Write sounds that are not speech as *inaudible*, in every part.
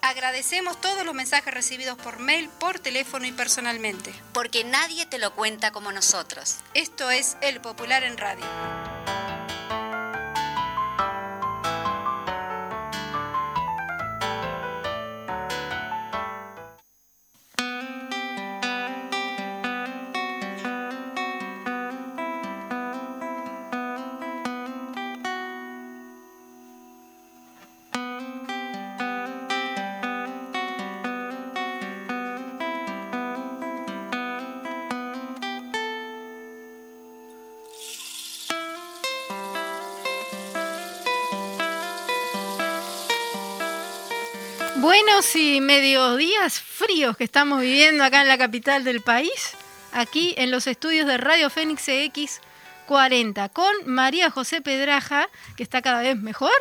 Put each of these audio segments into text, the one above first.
Agradecemos todos los mensajes recibidos por mail, por teléfono y personalmente. Porque nadie te lo cuenta como nosotros. Esto es El Popular en Radio. Y mediodías fríos que estamos viviendo acá en la capital del país, aquí en los estudios de Radio Fénix X 40, con María José Pedraja, que está cada vez mejor,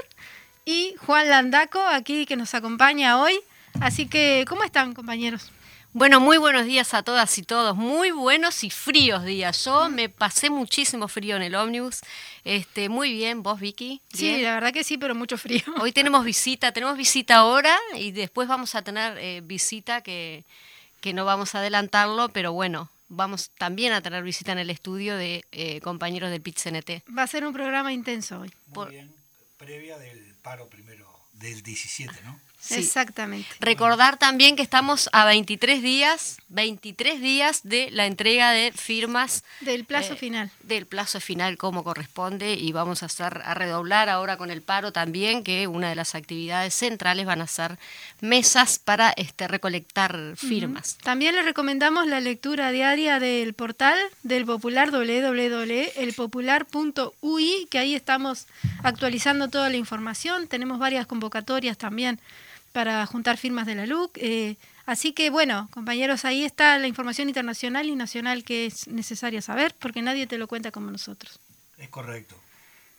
y Juan Landaco, aquí que nos acompaña hoy. Así que, ¿cómo están, compañeros? Bueno, muy buenos días a todas y todos. Muy buenos y fríos días. Yo me pasé muchísimo frío en el ómnibus. Este, muy bien, vos, Vicky. Sí, la verdad que sí, pero mucho frío. *laughs* Hoy tenemos visita, tenemos visita ahora y después vamos a tener eh, visita que, que no vamos a adelantarlo, pero bueno, vamos también a tener visita en el estudio de eh, compañeros del PIT-CNT. Va a ser un programa intenso hoy. Muy bien, previa del paro primero, del 17, ¿no? Exactamente. Recordar también que estamos a 23 días, 23 días de la entrega de firmas. Del plazo eh, final. Del plazo final como corresponde y vamos a hacer, a redoblar ahora con el paro también, que una de las actividades centrales van a ser mesas para este, recolectar firmas. También les recomendamos la lectura diaria del portal del Popular www.elpopular.ui, que ahí estamos actualizando toda la información. Tenemos varias convocatorias también para juntar firmas de la LUC. Eh, así que bueno, compañeros, ahí está la información internacional y nacional que es necesaria saber, porque nadie te lo cuenta como nosotros. Es correcto.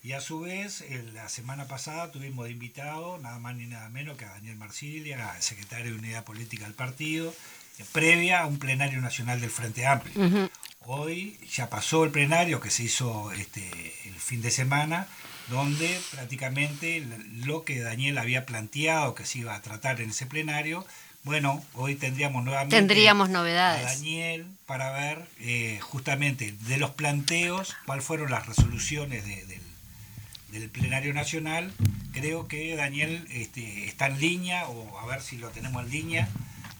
Y a su vez, la semana pasada tuvimos de invitado nada más ni nada menos que a Daniel Marsilia, secretario de Unidad Política del partido, eh, previa a un plenario nacional del Frente Amplio. Hoy ya pasó el plenario que se hizo este, el fin de semana donde prácticamente lo que Daniel había planteado que se iba a tratar en ese plenario, bueno, hoy tendríamos nuevamente tendríamos novedades. a Daniel para ver eh, justamente de los planteos cuáles fueron las resoluciones del plenario nacional. Creo que Daniel este, está en línea, o a ver si lo tenemos en línea,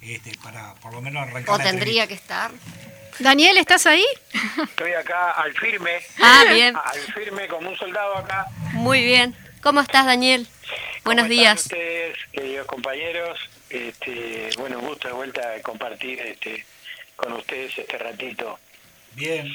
este, para por lo menos arrancar. O tendría que estar. Daniel, ¿estás ahí? Estoy acá al firme. Ah, bien. Al firme como un soldado acá. Muy bien. ¿Cómo estás, Daniel? Buenos ¿Cómo días. Están ustedes, queridos compañeros. Este, bueno, un gusto de vuelta de compartir este, con ustedes este ratito. Bien.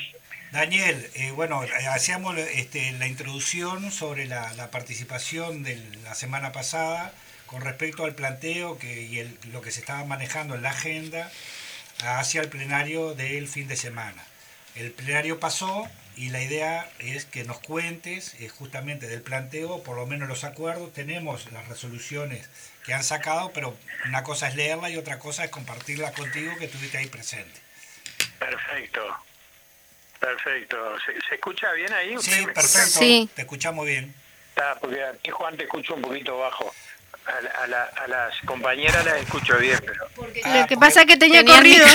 Daniel, eh, bueno, hacíamos este, la introducción sobre la, la, participación de la semana pasada con respecto al planteo que, y el, lo que se estaba manejando en la agenda hacia el plenario del fin de semana. El plenario pasó y la idea es que nos cuentes eh, justamente del planteo, por lo menos los acuerdos, tenemos las resoluciones que han sacado, pero una cosa es leerla y otra cosa es compartirla contigo que estuviste ahí presente. Perfecto. Perfecto. ¿Se, escucha bien ahí? Sí, perfecto. Te escuchamos bien. Está, porque aquí Juan te escucho un poquito bajo a, la, a, las compañeras las escucho bien, pero... Ah, lo que pasa es que tenía, corrido.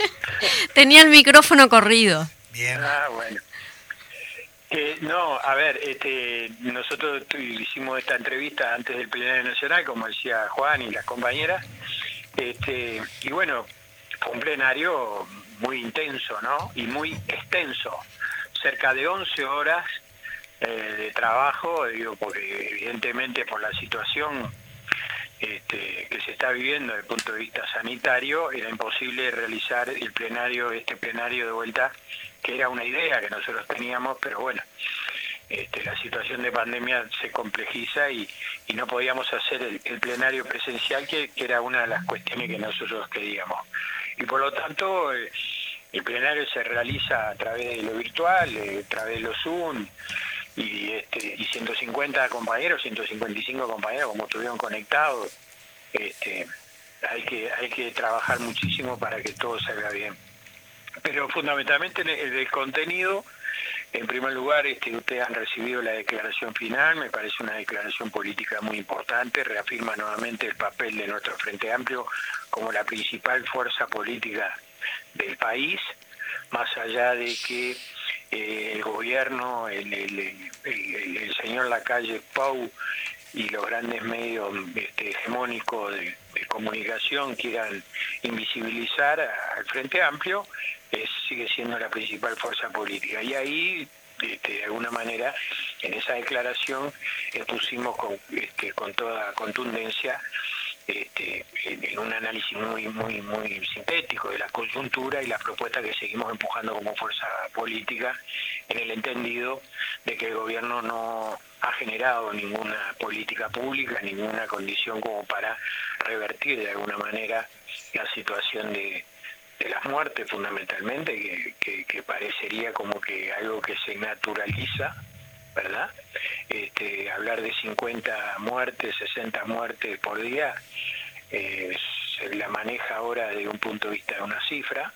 *laughs* tenía el micrófono corrido. Bien. Ah, bueno. Eh, no, a ver, este, nosotros hicimos esta entrevista antes del plenario nacional, como decía Juan y las compañeras, este, y bueno, fue un plenario muy intenso, ¿no? Y muy extenso, cerca de 11 horas eh, de trabajo, digo, porque evidentemente por la situación este, que se está viviendo desde el punto de vista sanitario, era imposible realizar el plenario, este plenario de vuelta, que era una idea que nosotros teníamos, pero bueno, este, la situación de pandemia se complejiza y, no podíamos hacer el, plenario presencial, que, era una de las cuestiones que nosotros queríamos. Y por lo tanto, eh, El plenario se realiza a través de lo virtual, a través de los Zoom, y, este, y 150 compañeros, 155 compañeros como estuvieron conectados, este, hay que hay que trabajar muchísimo para que todo salga bien. Pero fundamentalmente el, el contenido, en primer lugar, este, ustedes han recibido la declaración final, me parece una declaración política muy importante, reafirma nuevamente el papel de nuestro Frente Amplio como la principal fuerza política del país, más allá de que eh, el gobierno, el, el, señor Lacalle Pau y los grandes medios este, hegemónicos de, comunicación quieran invisibilizar al Frente Amplio, sigue siendo la principal fuerza política. Y ahí, este, de alguna manera, en esa declaración expusimos con, este, con toda contundencia este, en un análisis muy muy muy sintético de la coyuntura y las propuestas que seguimos empujando como fuerza política en el entendido de que el gobierno no ha generado ninguna política pública, ninguna condición como para revertir de alguna manera la situación de, las muertes fundamentalmente, que parecería como que algo que se naturaliza ¿verdad? Este, hablar de 50 muertes, 60 muertes por día, eh, se la maneja ahora desde un punto de vista de una cifra,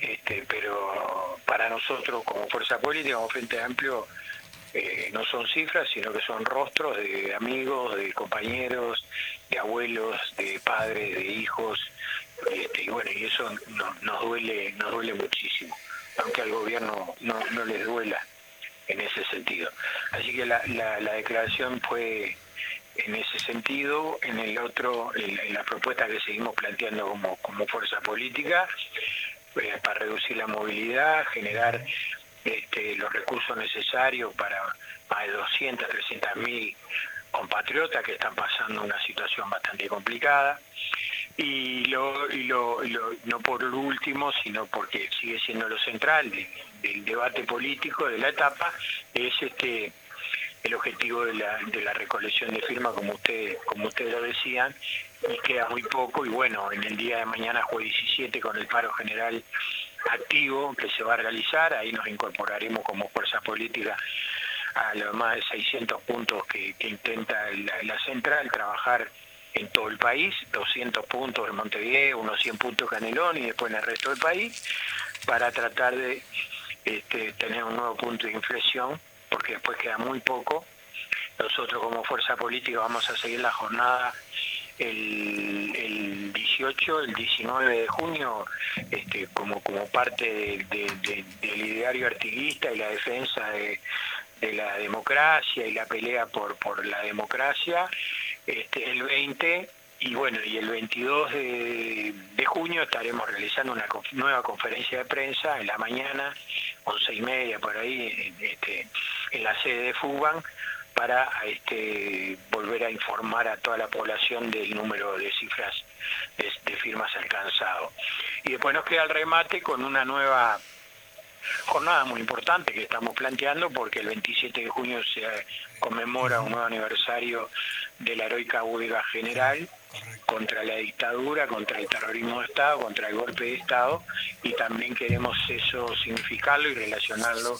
este, pero para nosotros como fuerza política, como Frente Amplio, eh, no son cifras, sino que son rostros de amigos, de compañeros, de abuelos, de padres, de hijos, este, y bueno, y eso nos duele, nos duele muchísimo, aunque al gobierno no, no les duela en ese sentido. Así que la, la, declaración fue en ese sentido, en el otro, en, la propuesta que seguimos planteando como, como fuerza política, eh, para reducir la movilidad, generar este, los recursos necesarios para más de 200, 300 mil compatriotas que están pasando una situación bastante complicada. Y, lo, y lo, no por último, sino porque sigue siendo lo central del debate político de la etapa, es este el objetivo de la, recolección de firmas, como ustedes como ustedes lo decían, y queda muy poco. Y bueno, en el día de mañana, jueves 17, con el paro general activo que se va a realizar, ahí nos incorporaremos como fuerza política a los más de 600 puntos que, intenta la, central trabajar en todo el país, 200 puntos en Montevideo, unos 100 puntos en Canelón y después en el resto del país, para tratar de este, tener un nuevo punto de inflexión, porque después queda muy poco. Nosotros como fuerza política vamos a seguir la jornada el, 18, el 19 de junio, este, como, como parte del ideario artiguista y la defensa de, la democracia y la pelea por, por la democracia, este, el 20 y bueno, y el 22 de, junio estaremos realizando una nueva conferencia de prensa en la mañana, once y media por ahí, en, este, la sede de FUBAN, para este, volver a informar a toda la población del número de cifras de firmas alcanzado. Y después nos queda el remate con una nueva jornada muy importante que estamos planteando porque el 27 de junio se conmemora un nuevo aniversario de la heroica huelga general contra la dictadura, contra el terrorismo de Estado, contra el golpe de Estado y también queremos eso significarlo y relacionarlo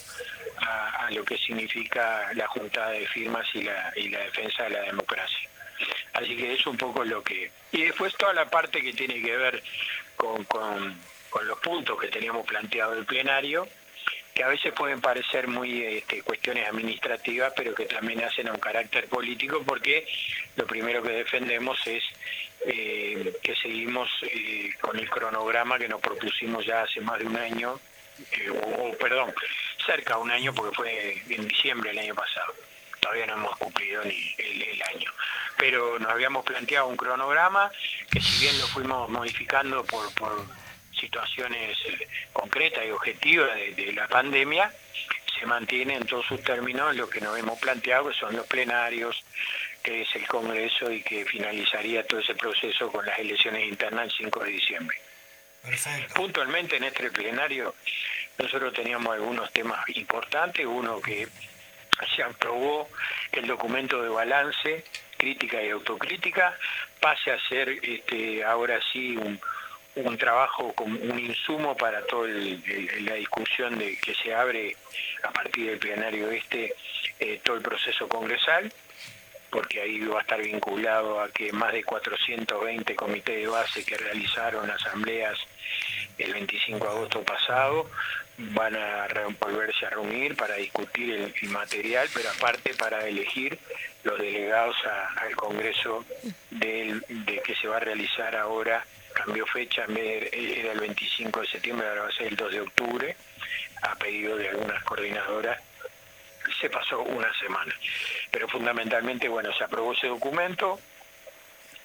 a, lo que significa la juntada de firmas y la, y la defensa de la democracia. Así que es un poco lo que... Y después toda la parte que tiene que ver con, con con los puntos que teníamos planteado el plenario, que a veces pueden parecer muy este, cuestiones administrativas, pero que también hacen un carácter político, porque lo primero que defendemos es eh, que seguimos eh, con el cronograma que nos propusimos ya hace más de un año, eh, o, perdón, cerca de un año, porque fue en diciembre del año pasado. Todavía no hemos cumplido ni el, año. Pero nos habíamos planteado un cronograma que si bien lo fuimos modificando por situaciones eh, concretas y objetivas de, la pandemia, se mantiene en todos sus términos lo que nos hemos planteado, que son los plenarios, que es el Congreso y que finalizaría todo ese proceso con las elecciones internas el 5 de diciembre. Puntualmente en este plenario nosotros teníamos algunos temas importantes, uno que se aprobó el documento de balance, crítica y autocrítica, pase a ser este, ahora sí un, un trabajo como un insumo para toda la discusión de que se abre a partir del plenario este eh, todo el proceso congresal porque ahí va a estar vinculado a que más de 420 comités de base que realizaron asambleas el 25 de agosto pasado van a volverse a reunir para discutir el, material, pero aparte para elegir los delegados al Congreso de, que se va a realizar ahora, cambió fecha, era el 25 de septiembre, ahora va a ser el 2 de octubre, a pedido de algunas coordinadoras, se pasó una semana. Pero fundamentalmente, bueno, se aprobó ese documento,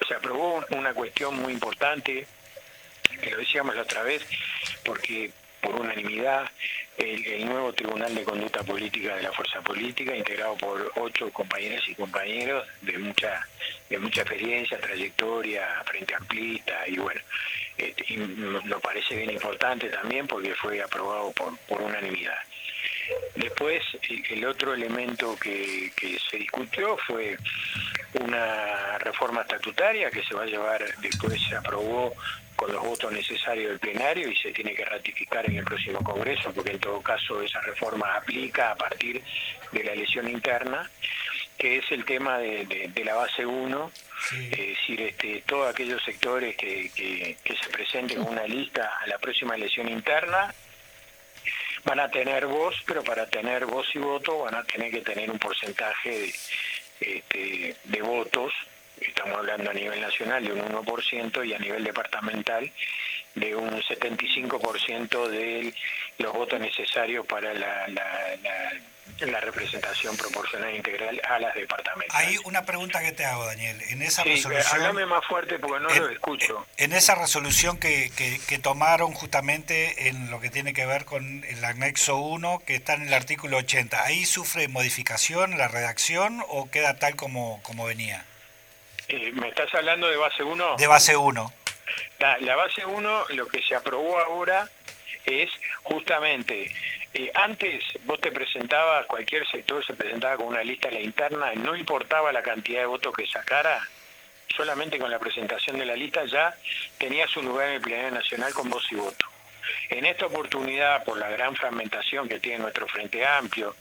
se aprobó una cuestión muy importante, que lo decíamos la otra vez, porque por unanimidad el, nuevo Tribunal de Conducta Política de la Fuerza Política, integrado por ocho compañeras y compañeros de mucha de mucha experiencia, trayectoria, frente amplista, y bueno, este, nos parece bien importante también porque fue aprobado por, por unanimidad. Después, el otro elemento que, que, se discutió fue una reforma estatutaria que se va a llevar, después se aprobó con los votos necesarios del plenario y se tiene que ratificar en el próximo Congreso, porque en todo caso esa reforma aplica a partir de la elección interna, que es el tema de, la base 1, es decir, este, todos aquellos sectores que, que, se presenten con una lista a la próxima elección interna van a tener voz, pero para tener voz y voto van a tener que tener un porcentaje de, este, de votos estamos hablando a nivel nacional de un 1% y a nivel departamental de un 75% de los votos necesarios para la, la, representación proporcional integral a las departamentales. Hay una pregunta que te hago, Daniel. En esa resolución. más fuerte porque no lo escucho. En esa resolución que, que, tomaron justamente en lo que tiene que ver con el anexo 1, que está en el artículo 80, ¿ahí sufre modificación la redacción o queda tal como, como venía? Eh, ¿Me estás hablando de base 1? De base 1. La, base 1, lo que se aprobó ahora es justamente, eh, antes vos te presentabas, cualquier sector se presentaba con una lista en la interna, no importaba la cantidad de votos que sacara, solamente con la presentación de la lista ya tenía su lugar en el plenario nacional con voz y voto. En esta oportunidad, por la gran fragmentación que tiene nuestro Frente Amplio,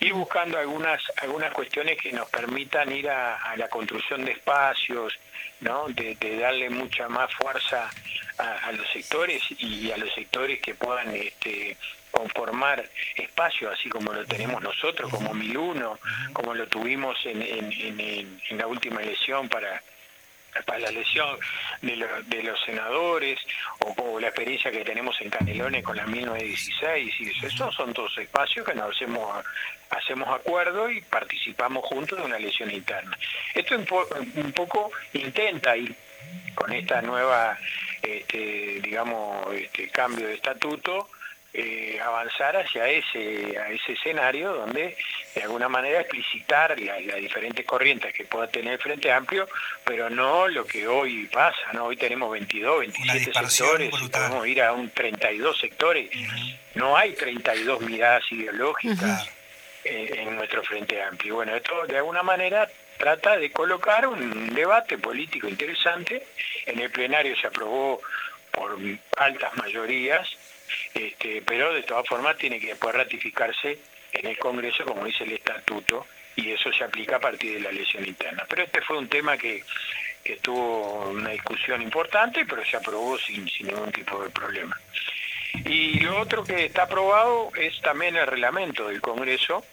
ir buscando algunas algunas cuestiones que nos permitan ir a, la construcción de espacios, ¿no? De, darle mucha más fuerza a, los sectores y a los sectores que puedan este, conformar espacios, así como lo tenemos nosotros, como Miluno, como lo tuvimos en, la última elección para para la elección de, los senadores o, la experiencia que tenemos en Canelones con la 1916 y esos son todos espacios que nos hacemos hacemos acuerdo y participamos juntos de una elección interna. Esto un, poco intenta ir con esta nueva este, digamos este cambio de estatuto eh, avanzar hacia ese, a ese escenario donde de alguna manera explicitar las la diferentes corrientes que pueda tener el Frente Amplio, pero no lo que hoy pasa, ¿no? Hoy tenemos 22, 27 sectores, y podemos ir a un 32 sectores. No hay 32 miradas ideológicas en nuestro Frente Amplio. Bueno, esto de alguna manera trata de colocar un debate político interesante. En el plenario se aprobó por altas mayorías este, pero de todas formas tiene que después ratificarse en el Congreso, como dice el Estatuto, y eso se aplica a partir de la elección interna. Pero este fue un tema que, tuvo una discusión importante, pero se aprobó sin ningún tipo de problema. Y lo otro que está aprobado es también el reglamento del Congreso,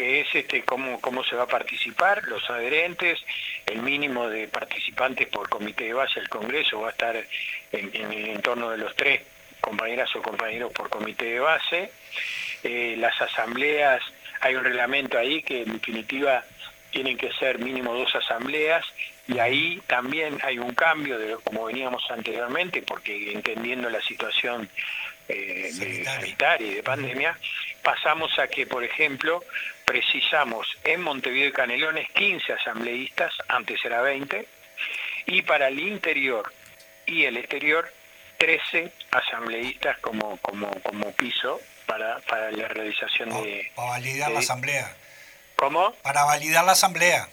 que es este cómo, cómo se va a participar, los adherentes, el mínimo de participantes por comité de base del Congreso va a estar en, en el entorno de los tres compañeras o compañeros por comité de base. Eh, las asambleas, hay un reglamento ahí que en definitiva tienen que ser mínimo dos asambleas y ahí también hay un cambio de como veníamos anteriormente, porque entendiendo la situación eh, sanitaria y de pandemia, pasamos a que, por ejemplo, precisamos en Montevideo y Canelones 15 asambleístas, antes era 20, y para el interior y el exterior 13 asambleístas como, como, como piso para, para la realización de... Para validar la asamblea. ¿Cómo? Para validar la asamblea.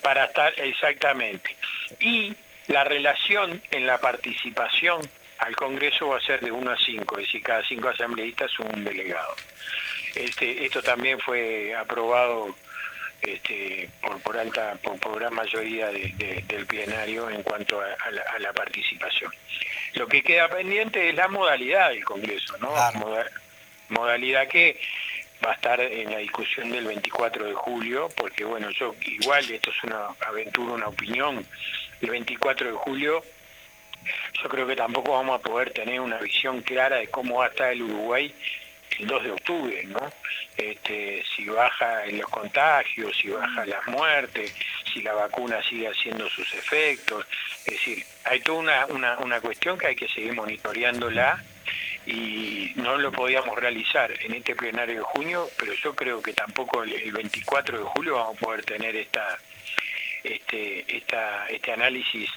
Para estar, exactamente. Y la relación en la participación al Congreso va a ser de 1 a 5, es decir, cada cinco asambleístas un delegado. Este, esto también fue aprobado este, por, por alta, por, gran mayoría del plenario en cuanto a, la, participación. Lo que queda pendiente es la modalidad del Congreso, ¿no? modalidad que va a estar en la discusión del 24 de julio, porque bueno, yo igual, esto es una aventura, una opinión, el 24 de julio yo creo que tampoco vamos a poder tener una visión clara de cómo va a estar el Uruguay el 2 de octubre, ¿no? Este, si baja en los contagios, si baja las muertes, si la vacuna sigue haciendo sus efectos. Es decir, hay toda una, una, una cuestión que hay que seguir monitoreándola y no lo podíamos realizar en este plenario de junio, pero yo creo que tampoco el 24 de julio vamos a poder tener esta este, este análisis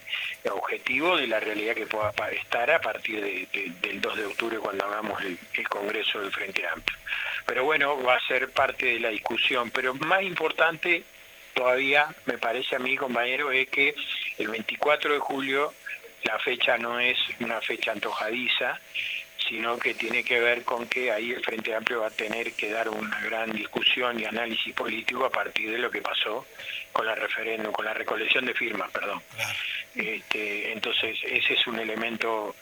objetivo de la realidad que pueda estar a partir del 2 de octubre cuando hagamos el, Congreso del Frente Amplio. Pero bueno, va a ser parte de la discusión. Pero más importante todavía, me parece a mí, compañero, es que el 24 de julio la fecha no es una fecha antojadiza, sino que tiene que ver con que ahí el Frente Amplio va a tener que dar una gran discusión y análisis político a partir de lo que pasó con la referéndum, con la recolección de firmas, perdón. Este, entonces, ese es un elemento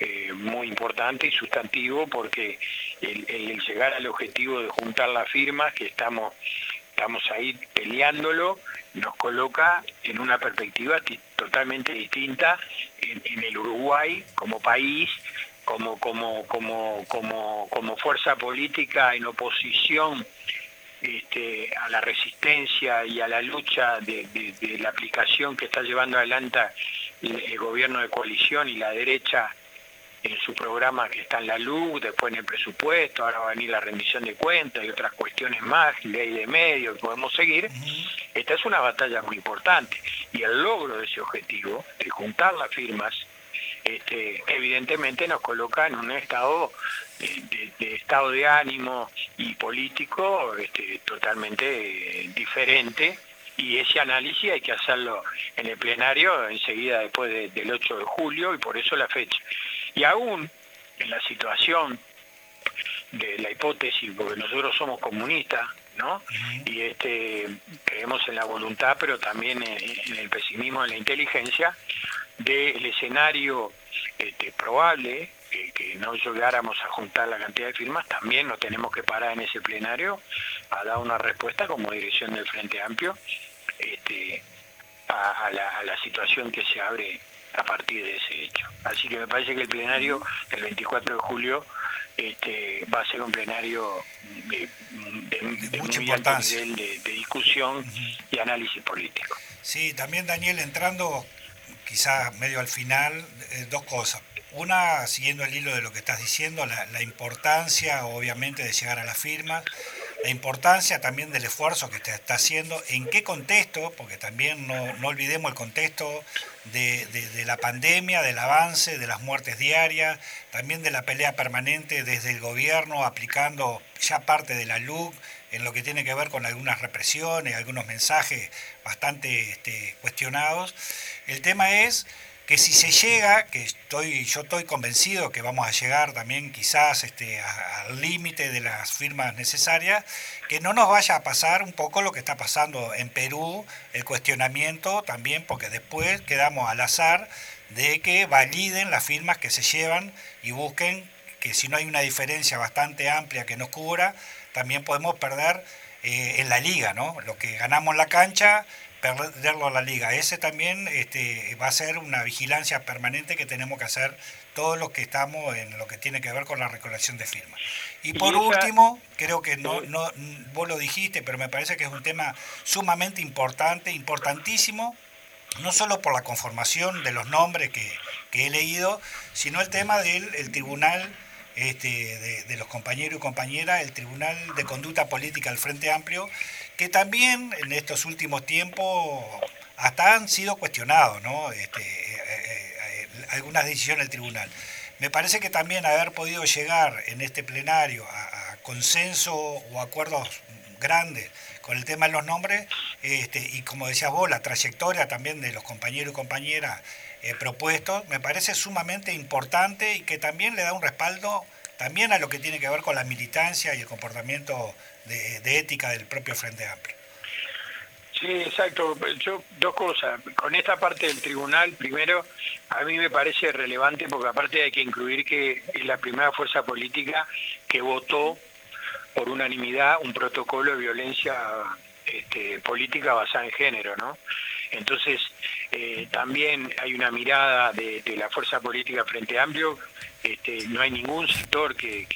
eh, muy importante y sustantivo porque el, llegar al objetivo de juntar las firmas, que estamos, estamos ahí peleándolo, nos coloca en una perspectiva totalmente distinta en el Uruguay como país como, como, como, como, como fuerza política en oposición este, a la resistencia y a la lucha de, la aplicación que está llevando adelante el, gobierno de coalición y la derecha en su programa que está en la luz, después en el presupuesto, ahora va a venir la rendición de cuentas y otras cuestiones más, ley de medios, podemos seguir. Esta es una batalla muy importante y el logro de ese objetivo, de juntar las firmas, este, evidentemente nos coloca en un estado de, estado de ánimo y político este, totalmente diferente y ese análisis hay que hacerlo en el plenario enseguida después del 8 de julio y por eso la fecha. Y aún en la situación de la hipótesis, porque nosotros somos comunistas, ¿no? Y este, creemos en la voluntad, pero también en, el pesimismo, en la inteligencia, del escenario este, probable que, no llegáramos a juntar la cantidad de firmas, también nos tenemos que parar en ese plenario a dar una respuesta como dirección del Frente Amplio este, a, la, situación que se abre a partir de ese hecho. Así que me parece que el plenario del 24 de julio este, va a ser un plenario de, muy alto nivel de, discusión y análisis político. Sí, también Daniel, entrando quizás medio al final, eh, dos cosas. Una, siguiendo el hilo de lo que estás diciendo, la, importancia obviamente de llegar a las firmas, la importancia también del esfuerzo que te está haciendo, en qué contexto, porque también no, olvidemos el contexto de, de, la pandemia, del avance, de las muertes diarias, también de la pelea permanente desde el gobierno aplicando ya parte de la LUC en lo que tiene que ver con algunas represiones, algunos mensajes bastante este, cuestionados. El tema es que si se llega, que estoy, yo estoy convencido que vamos a llegar también quizás este, al límite de las firmas necesarias, que no nos vaya a pasar un poco lo que está pasando en Perú, el cuestionamiento también, porque después quedamos al azar de que validen las firmas que se llevan y busquen que si no hay una diferencia bastante amplia que nos cubra, también podemos perder eh, en la liga, ¿no? Lo que ganamos en la cancha perderlo a la liga. Ese también este, va a ser una vigilancia permanente que tenemos que hacer todos los que estamos en lo que tiene que ver con la recolección de firmas. Y por último, creo que no, no, vos lo dijiste, pero me parece que es un tema sumamente importante, importantísimo, no solo por la conformación de los nombres que, he leído, sino el tema del tribunal este, de, los compañeros y compañeras, el Tribunal de Conducta Política del Frente Amplio, que también en estos últimos tiempos hasta han sido cuestionados, ¿no? Este, eh, eh, eh, algunas decisiones del tribunal. Me parece que también haber podido llegar en este plenario a, consenso o acuerdos grandes con el tema de los nombres este, y como decías vos, la trayectoria también de los compañeros y compañeras eh, propuestos, me parece sumamente importante y que también le da un respaldo también a lo que tiene que ver con la militancia y el comportamiento de, ética del propio Frente Amplio. Sí, exacto. Yo, dos cosas. Con esta parte del tribunal, primero, a mí me parece relevante porque aparte hay que incluir que es la primera fuerza política que votó por unanimidad un protocolo de violencia este, política basada en género, ¿no? Entonces, eh, también hay una mirada de, la fuerza política Frente Amplio, este, no hay ningún sector que,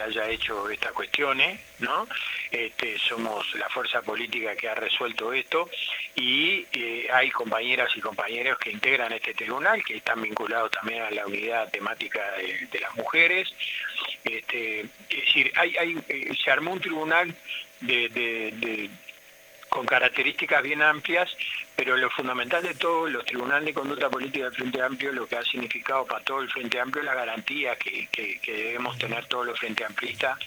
haya hecho estas cuestiones, ¿no? Este, somos la fuerza política que ha resuelto esto y eh, hay compañeras y compañeros que integran este tribunal, que están vinculados también a la unidad temática de, las mujeres. Este, es decir, hay, eh, se armó un tribunal con características bien amplias, pero lo fundamental de todo, los tribunales de conducta política del Frente Amplio, lo que ha significado para todo el Frente Amplio es la garantía que, debemos tener todos los Frente Amplistas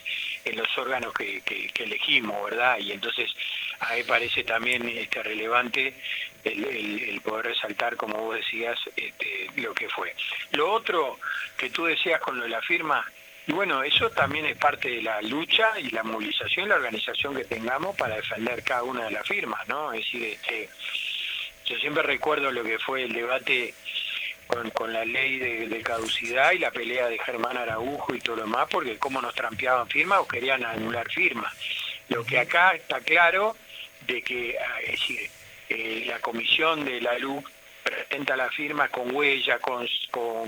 en los órganos que, elegimos, ¿verdad? Y entonces a mí parece también este, relevante el, poder resaltar, como vos decías, este, lo que fue. Lo otro que tú decías con lo de la firma, y bueno, eso también es parte de la lucha y la movilización la organización que tengamos para defender cada una de las firmas, ¿no? Es decir, este, yo siempre recuerdo lo que fue el debate con, la ley de, caducidad y la pelea de Germán Araujo y todo lo demás, porque cómo nos trampeaban firmas o querían anular firmas. Lo que acá está claro de que ah, es decir, eh, la comisión de la luz presenta la firma con huella, con,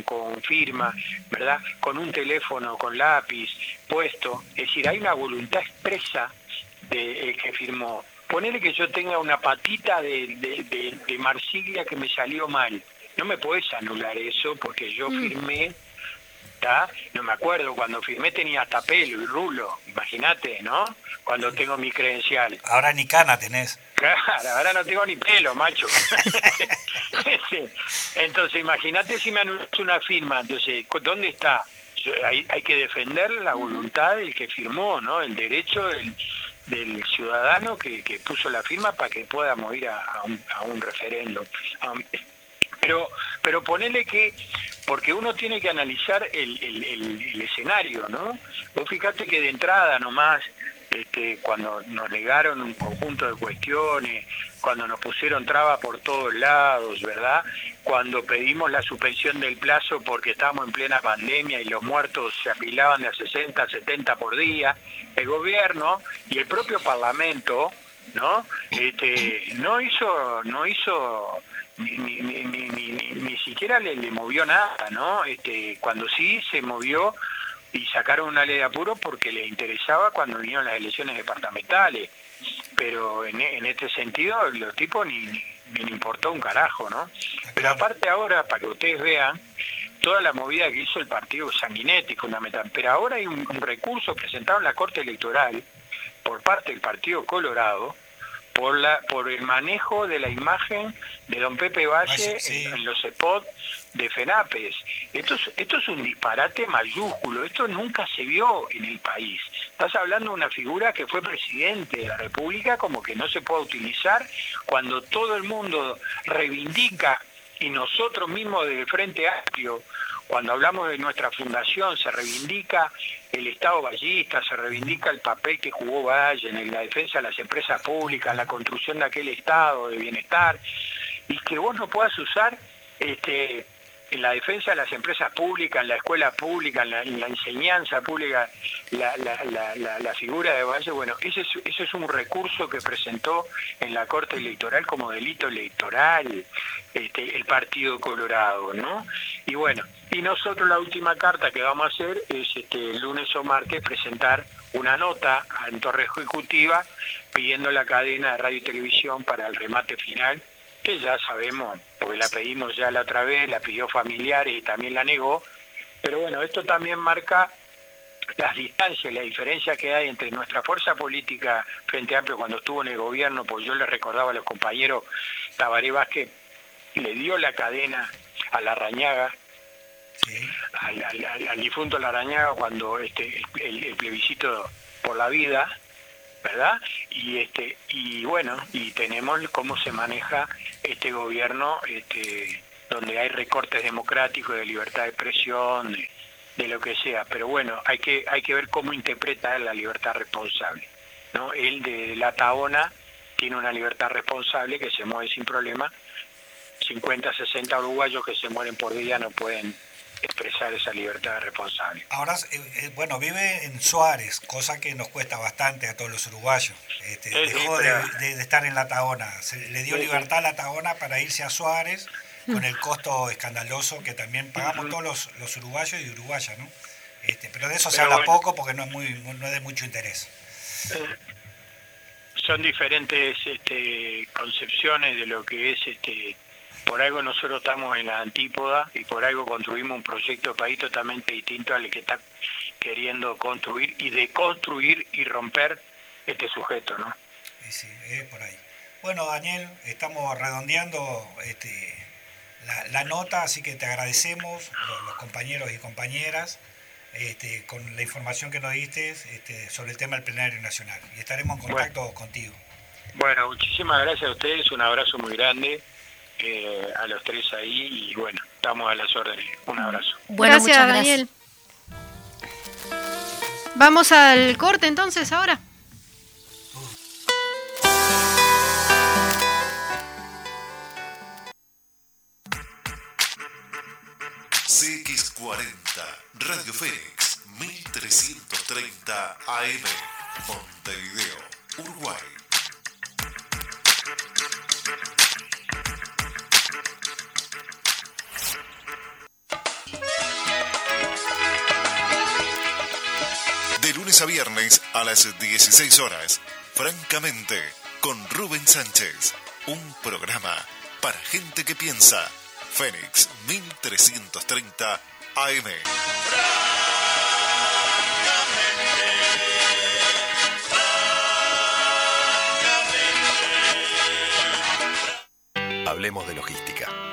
con, firma, ¿verdad? Con un teléfono, con lápiz puesto. Es decir, hay una voluntad expresa del que firmó. Ponele que yo tenga una patita de, de, de, marsiglia que me salió mal. No me puedes anular eso porque yo mm. firmé no me acuerdo, cuando firmé tenía hasta pelo y rulo, imagínate, ¿no? Cuando tengo mi credencial. Ahora ni cana tenés. Claro, ahora no tengo ni pelo, macho. *laughs* Entonces, imagínate si me anulas una firma, entonces, ¿dónde está? Hay, hay, que defender la voluntad del que firmó, ¿no? El derecho del, del ciudadano que, que, puso la firma para que podamos ir a, un, a un referendo. Pero, pero ponele que, porque uno tiene que analizar el, el, escenario, ¿no? Vos fíjate que de entrada nomás, este, cuando nos negaron un conjunto de cuestiones, cuando nos pusieron trabas por todos lados, ¿verdad? Cuando pedimos la suspensión del plazo porque estábamos en plena pandemia y los muertos se apilaban de a 60, 70 por día, el gobierno y el propio parlamento, ¿no? Este, no hizo, no hizo ni, ni, siquiera le, le, movió nada, ¿no? Este, cuando sí se movió y sacaron una ley de apuro porque le interesaba cuando vinieron las elecciones departamentales, pero en, este sentido los tipos ni, ni, le importó un carajo, ¿no? Pero aparte ahora, para que ustedes vean, toda la movida que hizo el partido Sanguinetti fundamental, pero ahora hay un recurso presentado en la Corte Electoral por parte del Partido Colorado, por, la, por el manejo de la imagen de don Pepe Valle en, los spots de FENAPES. Esto es, esto es un disparate mayúsculo, esto nunca se vio en el país. Estás hablando de una figura que fue presidente de la República como que no se puede utilizar cuando todo el mundo reivindica y nosotros mismos del Frente Amplio cuando hablamos de nuestra fundación se reivindica el Estado vallista, se reivindica el papel que jugó Valle en la defensa de las empresas públicas, en la construcción de aquel Estado de bienestar, y que vos no puedas usar este, en la defensa de las empresas públicas, en la escuela pública, en la, enseñanza pública, la, figura de Valle, bueno, ese es, un recurso que presentó en la Corte Electoral como delito electoral este, el Partido Colorado, ¿no? Y bueno, y nosotros la última carta que vamos a hacer es este, lunes o martes presentar una nota en Torre Ejecutiva pidiendo la cadena de radio y televisión para el remate final que ya sabemos, porque la pedimos ya la otra vez, la pidió familiares y también la negó, pero bueno, esto también marca las distancias, la diferencia que hay entre nuestra fuerza política Frente Amplio cuando estuvo en el gobierno, pues yo le recordaba a los compañeros, Tabaré Vázquez le dio la cadena a la Rañaga, al, difunto Larañaga cuando este, el, plebiscito por la vida, ¿verdad? Y este y bueno, y tenemos cómo se maneja este gobierno este donde hay recortes democráticos de libertad de expresión, de, de lo que sea, pero bueno, hay que hay que ver cómo interpreta la libertad responsable. ¿no? El de la Taona tiene una libertad responsable que se mueve sin problema. 50, 60 uruguayos que se mueren por día no pueden expresar esa libertad responsable. Ahora, eh, eh, bueno, vive en Suárez, cosa que nos cuesta bastante a todos los uruguayos. Este, dejó de, estar en la Taona, se, le dio libertad a la Taona para irse a Suárez con el costo escandaloso que también pagamos todos los, los, uruguayos y uruguayas, ¿no? Este, pero de eso se habla poco porque no es, muy, no es de mucho interés. Eh, son diferentes este, concepciones de lo que es este por algo nosotros estamos en la antípoda y por algo construimos un proyecto de país totalmente distinto al que está queriendo construir y de construir y romper este sujeto, ¿no? Sí, sí, es por ahí. Bueno, Daniel, estamos redondeando este, la, nota, así que te agradecemos, los, compañeros y compañeras, este, con la información que nos diste este, sobre el tema del plenario nacional. Y estaremos en contacto contigo. Bueno, muchísimas gracias a ustedes, un abrazo muy grande eh, a los tres ahí y bueno, estamos a las órdenes. Un abrazo. gracias, Daniel. Vamos al corte entonces ahora. CX40, Radio Fénix, 1330 AM, Montevideo, viernes a las 16 horas, francamente, con Rubén Sánchez, un programa para gente que piensa Fénix 1330 AM. Hablemos de logística.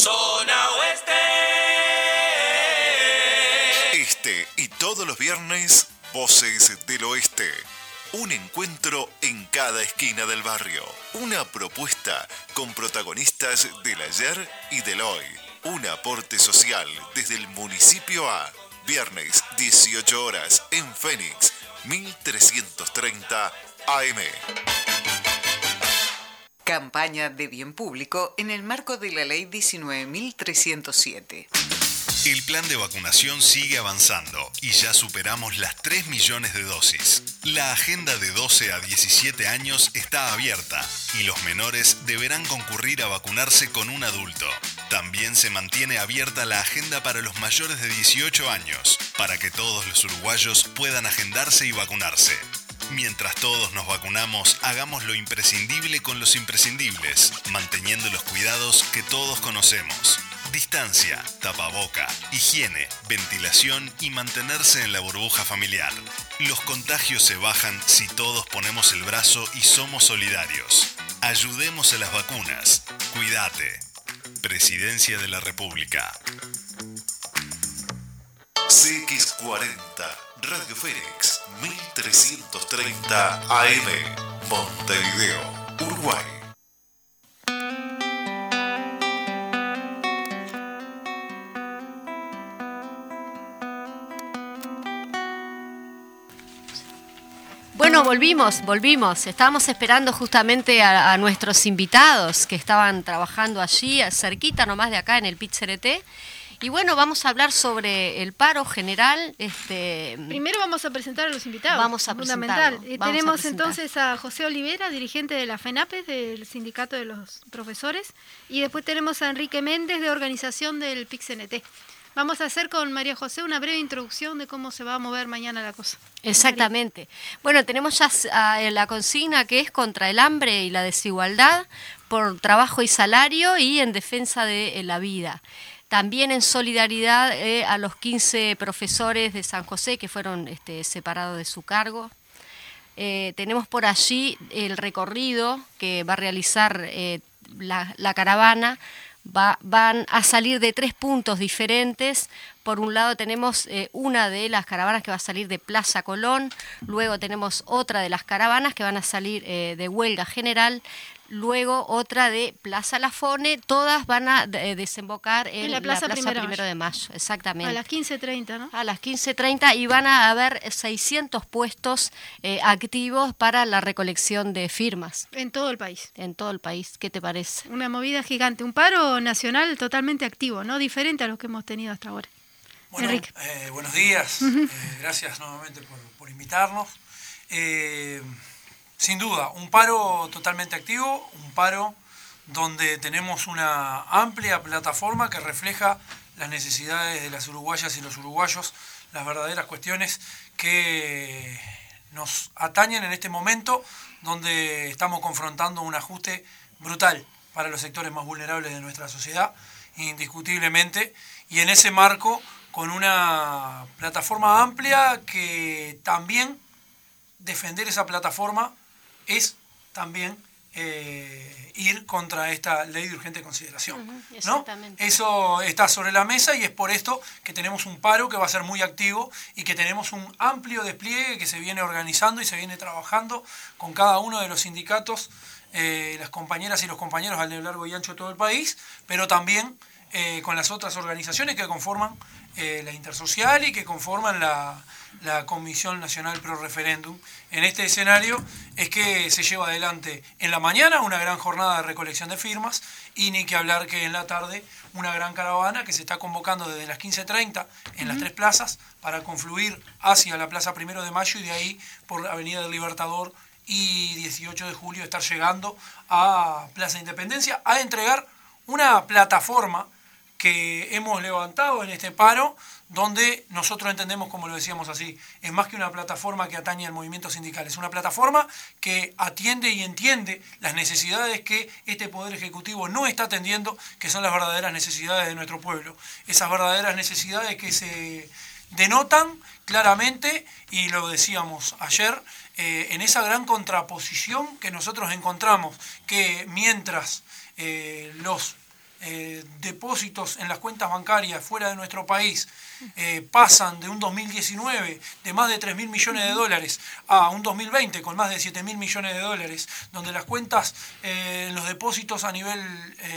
Zona Oeste. Este y todos los viernes, Voces del Oeste un encuentro en cada esquina del barrio. Una propuesta con protagonistas del ayer y del hoy. Un aporte social desde el municipio a viernes 18 horas en Fénix 1330 AM. Campaña de bien público en el marco de la ley 19307. El plan de vacunación sigue avanzando y ya superamos las 3 millones de dosis. La agenda de 12 a 17 años está abierta y los menores deberán concurrir a vacunarse con un adulto. También se mantiene abierta la agenda para los mayores de 18 años, para que todos los uruguayos puedan agendarse y vacunarse. Mientras todos nos vacunamos, hagamos lo imprescindible con los imprescindibles, manteniendo los cuidados que todos conocemos. Distancia, tapaboca, higiene, ventilación y mantenerse en la burbuja familiar. Los contagios se bajan si todos ponemos el brazo y somos solidarios. Ayudemos a las vacunas. Cuídate. Presidencia de la República. CX40, Radio Fénix, 1330 AM, Montevideo, Uruguay. Bueno, volvimos, volvimos. Estábamos esperando justamente a, nuestros invitados que estaban trabajando allí, cerquita nomás de acá en el pit Y bueno, vamos a hablar sobre el paro general. Este, Primero vamos a presentar a los invitados. Vamos a fundamental. Eh, tenemos entonces a José Olivera, dirigente de la FENAPES, del Sindicato de los Profesores. Y después tenemos a Enrique Méndez, de organización del PIC-CNT. Vamos a hacer con María José una breve introducción de cómo se va a mover mañana la cosa. Exactamente. Bueno, tenemos ya la consigna que es contra el hambre y la desigualdad por trabajo y salario y en defensa de la vida. También en solidaridad eh, a los 15 profesores de San José que fueron este, separados de su cargo. Eh, tenemos por allí el recorrido que va a realizar eh, la, caravana. van a salir de tres puntos diferentes. Por un lado tenemos una de las caravanas que va a salir de Plaza Colón, luego tenemos otra de las caravanas que van a salir de Huelga General, luego otra de Plaza Lafone, todas van a eh, desembocar en, la Plaza, primero, de mayo, exactamente. A las 15.30, ¿no? A las 15.30 y van a haber 600 puestos eh, activos para la recolección de firmas. En todo el país. En todo el país, ¿qué te parece? Una movida gigante, un paro nacional totalmente activo, ¿no? Diferente a los que hemos tenido hasta ahora. Bueno, eh, buenos días, gracias nuevamente por, por invitarnos. Sin duda, un paro totalmente activo, un paro donde tenemos una amplia plataforma que refleja las necesidades de las uruguayas y los uruguayos, las verdaderas cuestiones que nos atañen en este momento donde estamos confrontando un ajuste brutal para los sectores más vulnerables de nuestra sociedad, indiscutiblemente, y en ese marco con una plataforma amplia que también defender esa plataforma es también eh, ir contra esta ley de urgente consideración. ¿no? Eso está sobre la mesa y es por esto que tenemos un paro que va a ser muy activo y que tenemos un amplio despliegue que se viene organizando y se viene trabajando con cada uno de los sindicatos, eh, las compañeras y los compañeros a lo largo y ancho de todo el país, pero también eh, con las otras organizaciones que conforman la Intersocial y que conforman la, la Comisión Nacional Pro Referéndum. En este escenario es que se lleva adelante en la mañana una gran jornada de recolección de firmas y ni que hablar que en la tarde una gran caravana que se está convocando desde las 15.30 en las tres plazas para confluir hacia la Plaza Primero de Mayo y de ahí por Avenida del Libertador y 18 de julio estar llegando a Plaza Independencia a entregar una plataforma que hemos levantado en este paro donde nosotros entendemos, como lo decíamos así, es más que una plataforma que atañe al movimiento sindical, es una plataforma que atiende y entiende las necesidades que este Poder Ejecutivo no está atendiendo, que son las verdaderas necesidades de nuestro pueblo, esas verdaderas necesidades que se denotan claramente, y lo decíamos ayer, eh, en esa gran contraposición que nosotros encontramos, que mientras eh, los eh, depósitos en las cuentas bancarias fuera de nuestro país eh, pasan de un 2019 de más de 3 mil millones de dólares a un 2020 con más de 7 mil millones de dólares, donde las cuentas eh, los depósitos a nivel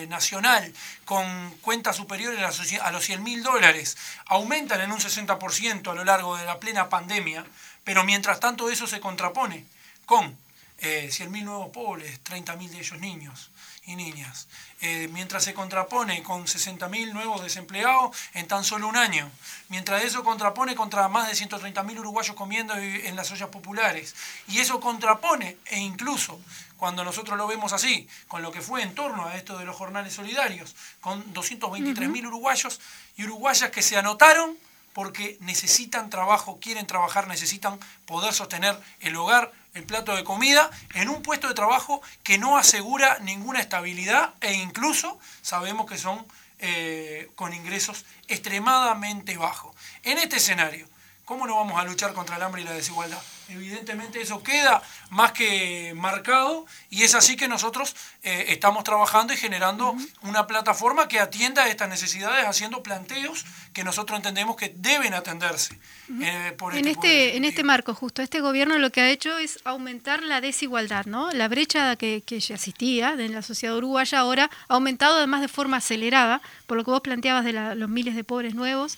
nacional con cuentas superiores a los 100 mil dólares aumentan en un 60% a lo largo de la plena pandemia, pero mientras tanto eso se contrapone con 100.000 nuevos pobres, 30.000 de ellos niños y niñas, eh, mientras se contrapone con 60.000 nuevos desempleados en tan solo un año, mientras eso contrapone contra más de 130.000 uruguayos comiendo en las ollas populares, y eso contrapone, e incluso cuando nosotros lo vemos así, con lo que fue en torno a esto de los jornales solidarios, con 223.000 uruguayos y uruguayas que se anotaron porque necesitan trabajo, quieren trabajar, necesitan poder sostener el hogar, el plato de comida, en un puesto de trabajo que no asegura ninguna estabilidad e incluso sabemos que son eh, con ingresos extremadamente bajos. En este escenario, ¿cómo no vamos a luchar contra el hambre y la desigualdad? evidentemente eso queda más que marcado y es así que nosotros eh, estamos trabajando y generando una plataforma que atienda a estas necesidades haciendo planteos que nosotros entendemos que deben atenderse. Eh, por en este, este en este marco justo, este gobierno lo que ha hecho es aumentar la desigualdad, ¿no? La brecha que, que ya existía en la sociedad uruguaya ahora ha aumentado además de forma acelerada, por lo que vos planteabas de los miles de pobres nuevos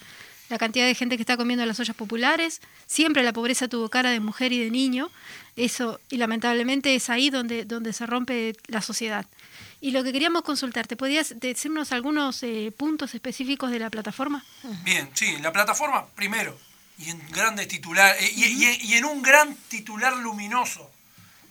la cantidad de gente que está comiendo las ollas populares, siempre la pobreza tuvo cara de mujer y de niño, eso, y lamentablemente es ahí donde, donde se rompe la sociedad. Y lo que queríamos consultarte, ¿podías decirnos algunos eh, puntos específicos de la plataforma? Bien, sí, la plataforma, primero, y en grandes titular, eh, y, en un gran titular luminoso,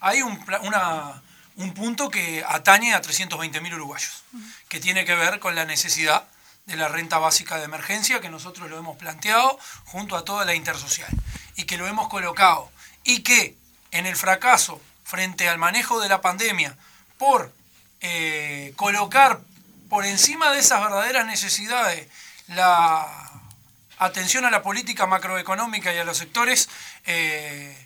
hay un, una, un punto que atañe a 320.000 uruguayos, que tiene que ver con la necesidad de la renta básica de emergencia que nosotros lo hemos planteado junto a toda la intersocial y que lo hemos colocado y que en el fracaso frente al manejo de la pandemia por eh, colocar por encima de esas verdaderas necesidades la atención a la política macroeconómica y a los sectores eh,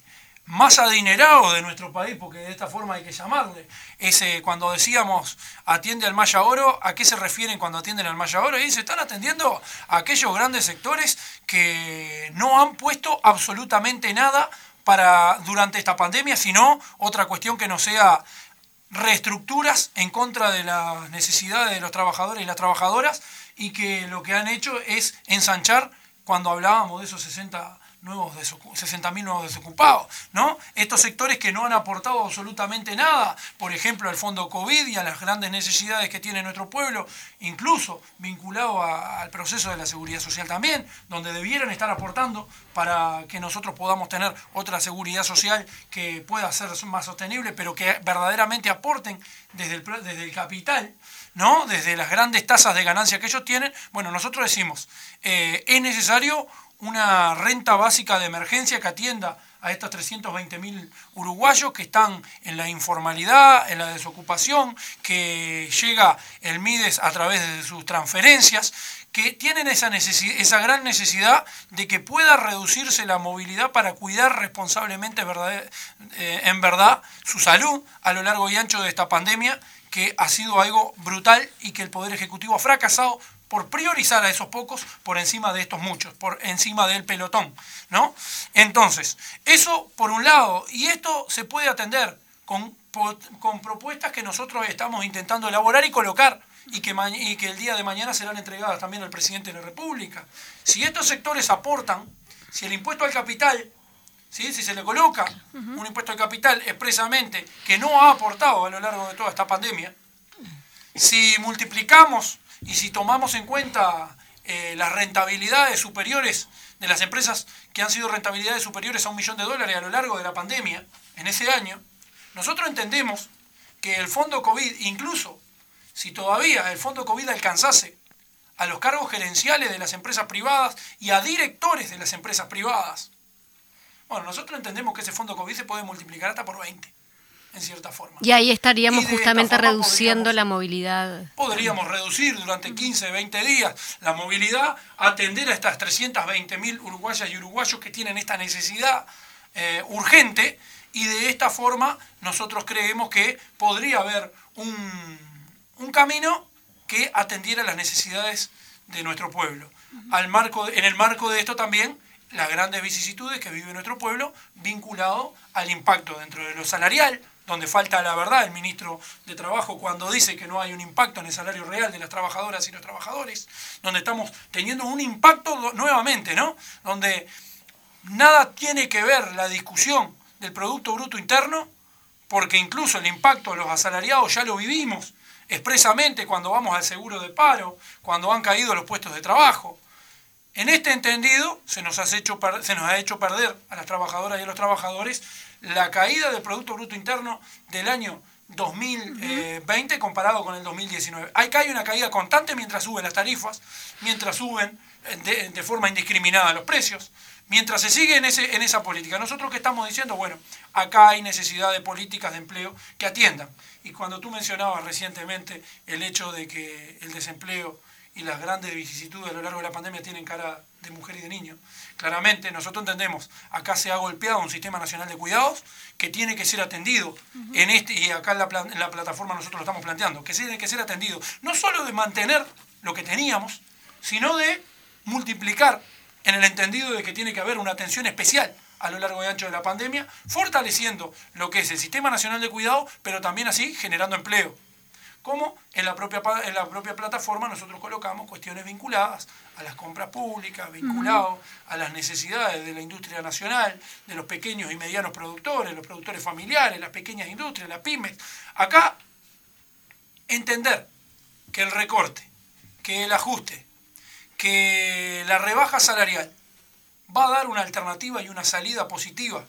más adinerados de nuestro país, porque de esta forma hay que llamarle. Ese, cuando decíamos atiende al Maya Oro, ¿a qué se refieren cuando atienden al Maya Oro? Y se están atendiendo a aquellos grandes sectores que no han puesto absolutamente nada para durante esta pandemia, sino otra cuestión que no sea reestructuras en contra de las necesidades de los trabajadores y las trabajadoras y que lo que han hecho es ensanchar cuando hablábamos de esos 60 nuevos 60.000 nuevos desocupados, ¿no? Estos sectores que no han aportado absolutamente nada, por ejemplo, al fondo COVID y a las grandes necesidades que tiene nuestro pueblo, incluso vinculado al proceso de la seguridad social también, donde debieran estar aportando para que nosotros podamos tener otra seguridad social que pueda ser más sostenible, pero que verdaderamente aporten desde el, desde el capital, ¿no? Desde las grandes tasas de ganancia que ellos tienen. Bueno, nosotros decimos, eh, es necesario una renta básica de emergencia que atienda a estos 320.000 uruguayos que están en la informalidad, en la desocupación, que llega el MIDES a través de sus transferencias, que tienen esa, esa gran necesidad de que pueda reducirse la movilidad para cuidar responsablemente eh, en verdad su salud a lo largo y ancho de esta pandemia, que ha sido algo brutal y que el Poder Ejecutivo ha fracasado por priorizar a esos pocos por encima de estos muchos, por encima del pelotón, ¿no? Entonces, eso por un lado, y esto se puede atender con, con propuestas que nosotros estamos intentando elaborar y colocar, y que, y que el día de mañana serán entregadas también al presidente de la República. Si estos sectores aportan, si el impuesto al capital, ¿sí? si se le coloca un impuesto al capital expresamente que no ha aportado a lo largo de toda esta pandemia, si multiplicamos y si tomamos en cuenta eh, las rentabilidades superiores de las empresas que han sido rentabilidades superiores a un millón de dólares a lo largo de la pandemia, en ese año, nosotros entendemos que el fondo COVID, incluso si todavía el fondo COVID alcanzase a los cargos gerenciales de las empresas privadas y a directores de las empresas privadas, bueno, nosotros entendemos que ese fondo COVID se puede multiplicar hasta por 20 en cierta forma. Y ahí estaríamos justamente reduciendo la movilidad. Podríamos reducir durante 15, 20 días la movilidad, atender a estas 320 mil uruguayas y uruguayos que tienen esta necesidad eh, urgente y de esta forma nosotros creemos que podría haber un, un camino que atendiera las necesidades de nuestro pueblo. Al marco, en el marco de esto también las grandes vicisitudes que vive nuestro pueblo vinculado al impacto dentro de lo salarial, donde falta la verdad el ministro de Trabajo cuando dice que no hay un impacto en el salario real de las trabajadoras y los trabajadores, donde estamos teniendo un impacto nuevamente, ¿no? Donde nada tiene que ver la discusión del Producto Bruto Interno, porque incluso el impacto de los asalariados ya lo vivimos expresamente cuando vamos al seguro de paro, cuando han caído los puestos de trabajo. En este entendido se nos, hecho, se nos ha hecho perder a las trabajadoras y a los trabajadores la caída del Producto Bruto Interno del año 2020 comparado con el 2019. Hay que hay una caída constante mientras suben las tarifas, mientras suben de, de, forma indiscriminada los precios, mientras se sigue en, ese, en esa política. Nosotros que estamos diciendo, bueno, acá hay necesidad de políticas de empleo que atiendan. Y cuando tú mencionabas recientemente el hecho de que el desempleo y las grandes vicisitudes a lo largo de la pandemia tienen cara de mujer y de niño. Claramente, nosotros entendemos, acá se ha golpeado un sistema nacional de cuidados que tiene que ser atendido en este, y acá en la, en la, plataforma nosotros lo estamos planteando, que tiene que ser atendido, no solo de mantener lo que teníamos, sino de multiplicar en el entendido de que tiene que haber una atención especial a lo largo y ancho de la pandemia, fortaleciendo lo que es el sistema nacional de cuidados, pero también así generando empleo como en la propia, en la propia plataforma nosotros colocamos cuestiones vinculadas a las compras públicas, vinculados a las necesidades de la industria nacional, de los pequeños y medianos productores, los productores familiares, las pequeñas industrias, las pymes. Acá, entender que el recorte, que el ajuste, que la rebaja salarial va a dar una alternativa y una salida positiva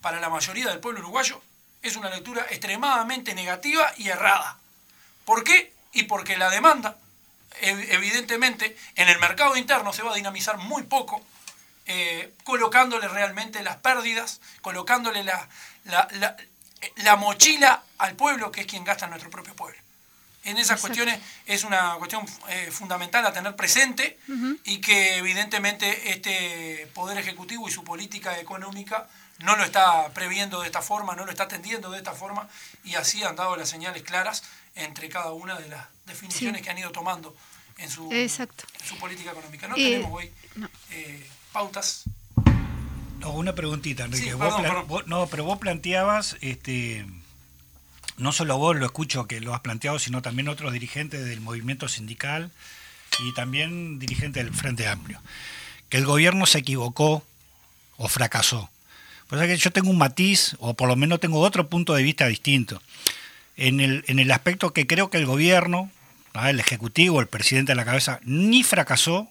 para la mayoría del pueblo uruguayo, es una lectura extremadamente negativa y errada. ¿Por qué? Y porque la demanda evidentemente en el mercado interno se va a dinamizar muy poco, eh, colocándole realmente las pérdidas, colocándole la, la, mochila al pueblo, que es quien gasta en nuestro propio pueblo. En esas cuestiones es una cuestión eh, fundamental a tener presente y que evidentemente este Poder Ejecutivo y su política económica no lo está previendo de esta forma, no lo está atendiendo de esta forma y así han dado las señales claras entre cada una de las definiciones que han ido tomando en su, su política económica. No tenemos hoy eh, pautas. No, una preguntita, Enrique. no, pero vos planteabas, este, no solo vos lo escucho que lo has planteado, sino también otros dirigentes del movimiento sindical y también dirigentes del Frente Amplio, que el gobierno se equivocó o fracasó. Pues que yo tengo un matiz, o por lo menos tengo otro punto de vista distinto, en el, en el aspecto que creo que el gobierno, el Ejecutivo, el presidente de la cabeza, ni fracasó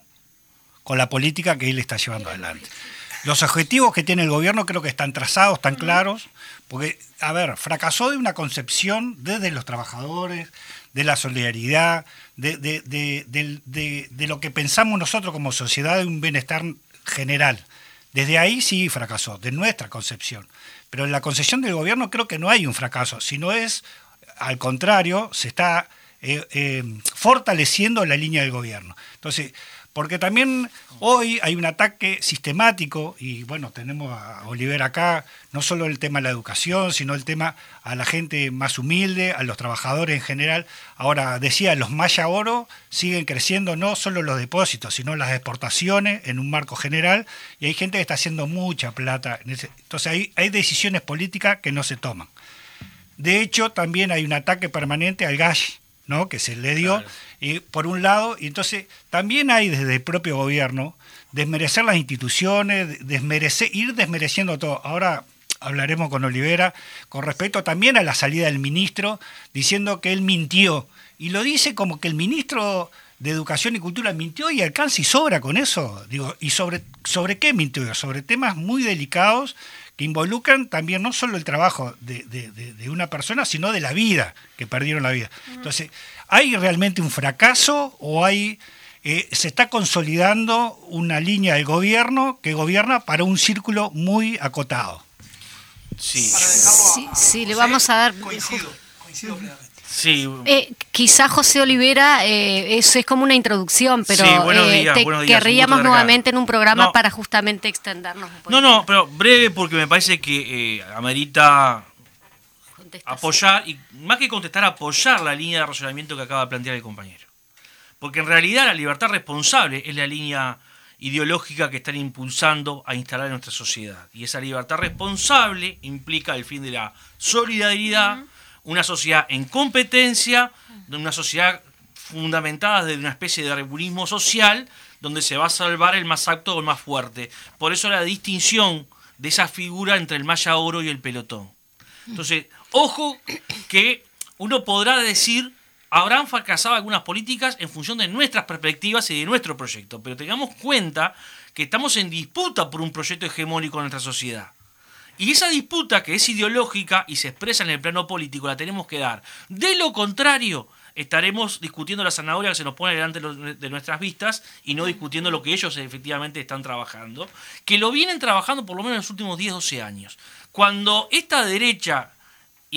con la política que él está llevando adelante. Los objetivos que tiene el gobierno creo que están trazados, están claros, porque, a ver, fracasó de una concepción desde los trabajadores, de la solidaridad, de, de, lo que pensamos nosotros como sociedad de un bienestar general. Desde ahí sí fracasó, de nuestra concepción. Pero en la concepción del gobierno creo que no hay un fracaso, sino es, al contrario, se está eh, eh, fortaleciendo la línea del gobierno. Entonces, porque también hoy hay un ataque sistemático, y bueno, tenemos a Oliver acá, no solo el tema de la educación, sino el tema a la gente más humilde, a los trabajadores en general. Ahora, decía, los Maya Oro siguen creciendo no solo los depósitos, sino las exportaciones en un marco general, y hay gente que está haciendo mucha plata. entonces hay, hay decisiones políticas que no se toman. De hecho, también hay un ataque permanente al gas, ¿no? que se le dio y por un lado, y entonces también hay desde el propio gobierno desmerecer las instituciones, desmerecer, ir desmereciendo todo. Ahora hablaremos con Olivera con respecto también a la salida del ministro, diciendo que él mintió. Y lo dice como que el ministro de Educación y Cultura mintió y alcanza y sobra con eso. Digo, ¿y sobre, sobre qué mintió? Sobre temas muy delicados que involucran también no solo el trabajo de, de, una persona, sino de la vida, que perdieron la vida. Entonces, ¿Hay realmente un fracaso o hay, eh, se está consolidando una línea del gobierno que gobierna para un círculo muy acotado? Sí, sí, le vamos a dar... Coincido, coincido Sí. Eh, quizás José Olivera, eh, es, es, como una introducción, pero eh, te querríamos nuevamente en un programa para justamente extendernos un poco. No, no, pero breve porque me parece que amerita apoyar, y más que contestar, apoyar la línea de razonamiento que acaba de plantear el compañero. Porque en realidad la libertad responsable es la línea ideológica que están impulsando a instalar en nuestra sociedad. Y esa libertad responsable implica el fin de la solidaridad, una sociedad en competencia, una sociedad fundamentada desde una especie de republismo social, donde se va a salvar el más apto o el más fuerte. Por eso la distinción de esa figura entre el maya oro y el pelotón. Entonces, Ojo que uno podrá decir, habrán fracasado algunas políticas en función de nuestras perspectivas y de nuestro proyecto, pero tengamos cuenta que estamos en disputa por un proyecto hegemónico en nuestra sociedad. Y esa disputa que es ideológica y se expresa en el plano político la tenemos que dar. De lo contrario, estaremos discutiendo la zanahoria que se nos pone delante de nuestras vistas y no discutiendo lo que ellos efectivamente están trabajando, que lo vienen trabajando por lo menos en los últimos 10, 12 años. Cuando esta derecha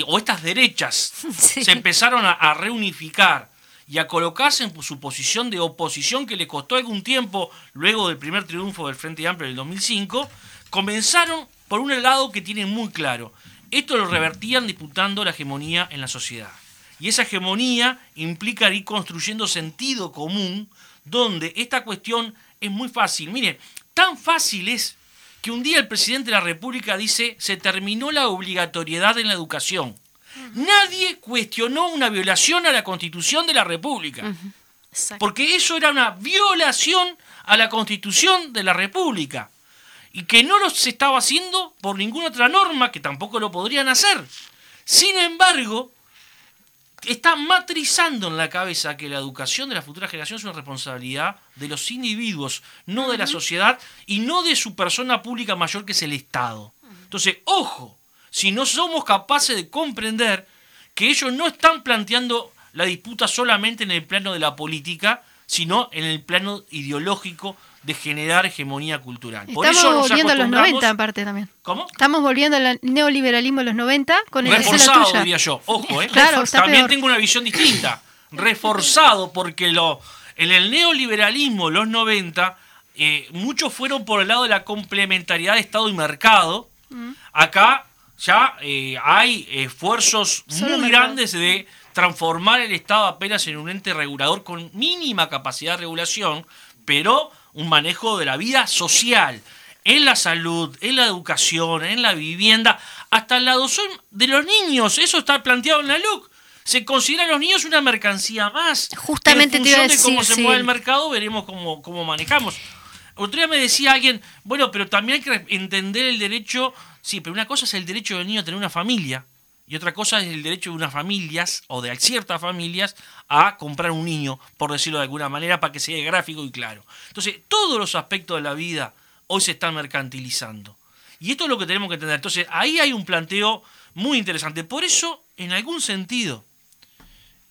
o estas derechas *laughs* se empezaron a, reunificar y a colocarse en su posición de oposición que le costó algún tiempo luego del primer triunfo del Frente Amplio del 2005, comenzaron por un lado que tienen muy claro, esto lo revertían disputando la hegemonía en la sociedad. Y esa hegemonía implica ir construyendo sentido común, donde esta cuestión es muy fácil. Miren, tan fácil es que un día el presidente de la República dice se terminó la obligatoriedad en la educación. Nadie cuestionó una violación a la Constitución de la República. Porque eso era una violación a la Constitución de la República. Y que no lo se estaba haciendo por ninguna otra norma, que tampoco lo podrían hacer. Sin embargo, está matrizando en la cabeza que la educación de la futura generación es una responsabilidad de los individuos, no de la sociedad y no de su persona pública mayor que es el Estado. Entonces, ojo, si no somos capaces de comprender que ellos no están planteando la disputa solamente en el plano de la política, sino en el plano ideológico de generar hegemonía cultural. Estamos volviendo a los 90 aparte también. ¿Cómo? Estamos volviendo al neoliberalismo de los 90 con el Reforzado, diría yo. Ojo, ¿eh? claro, También tengo una visión distinta. Reforzado porque lo, en el neoliberalismo de los 90 eh, muchos fueron por el lado de la complementariedad de Estado y mercado. Mm. Acá ya eh, hay esfuerzos muy grandes de transformar el Estado apenas en un ente regulador con mínima capacidad de regulación, pero un manejo de la vida social, en la salud, en la educación, en la vivienda, hasta la adopción de los niños. Eso está planteado en la LUC. Se considera a los niños una mercancía más. Justamente en función de cómo se mueve el mercado, veremos cómo, cómo manejamos. Otro día me decía alguien, bueno, pero también hay que entender el derecho, sí, pero una cosa es el derecho del niño a tener una familia, y otra cosa es el derecho de unas familias, o de ciertas familias, a comprar un niño, por decirlo de alguna manera, para que sea gráfico y claro. Entonces, todos los aspectos de la vida hoy se están mercantilizando. Y esto es lo que tenemos que entender. Entonces, ahí hay un planteo muy interesante. Por eso, en algún sentido,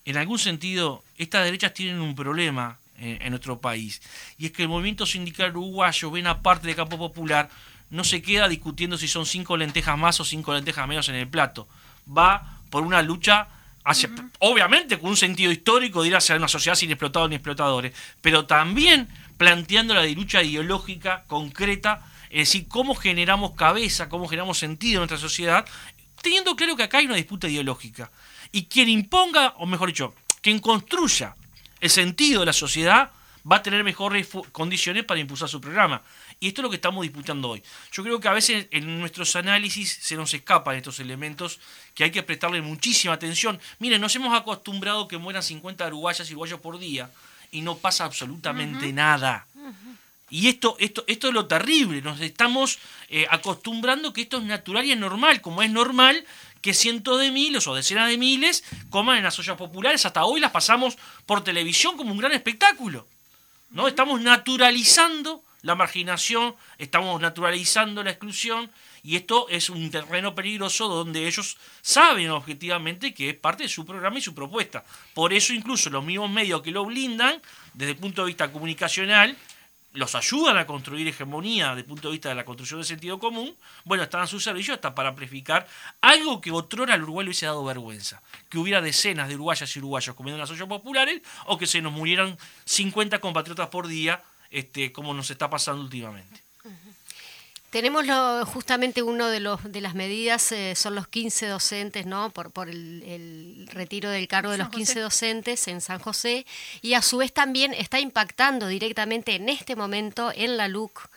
en algún sentido, estas derechas tienen un problema en, en nuestro país. Y es que el movimiento sindical uruguayo, ven aparte de campo popular, no se queda discutiendo si son cinco lentejas más o cinco lentejas menos en el plato va por una lucha hacia, obviamente con un sentido histórico de ir hacia una sociedad sin explotados ni explotadores, pero también planteando la lucha ideológica concreta, es decir, cómo generamos cabeza, cómo generamos sentido en nuestra sociedad, teniendo claro que acá hay una disputa ideológica. Y quien imponga, o mejor dicho, quien construya el sentido de la sociedad, va a tener mejores condiciones para impulsar su programa. Y esto es lo que estamos disputando hoy. Yo creo que a veces en nuestros análisis se nos escapan estos elementos que hay que prestarle muchísima atención. Miren, nos hemos acostumbrado que mueran 50 uruguayas y uruguayos por día y no pasa absolutamente nada. Y esto, esto, esto es lo terrible, nos estamos eh, acostumbrando que esto es natural y es normal, como es normal que cientos de miles o decenas de miles coman en las ollas populares, hasta hoy las pasamos por televisión como un gran espectáculo. ¿no? Estamos naturalizando la marginación, estamos naturalizando la exclusión y esto es un terreno peligroso donde ellos saben objetivamente que es parte de su programa y su propuesta. Por eso incluso los mismos medios que lo blindan desde el punto de vista comunicacional los ayudan a construir hegemonía desde el punto de vista de la construcción del sentido común, bueno, están a su servicio hasta para amplificar algo que otrora al Uruguay le hubiese dado vergüenza, que hubiera decenas de uruguayas y uruguayos comiendo en las ollas populares o que se nos murieran 50 compatriotas por día este, como nos está pasando últimamente. Tenemos justamente uno de los de las medidas eh, son los 15 docentes, ¿no? Por, por el, retiro del cargo de los 15 docentes en San José y a su vez también está impactando directamente en este momento en la LUC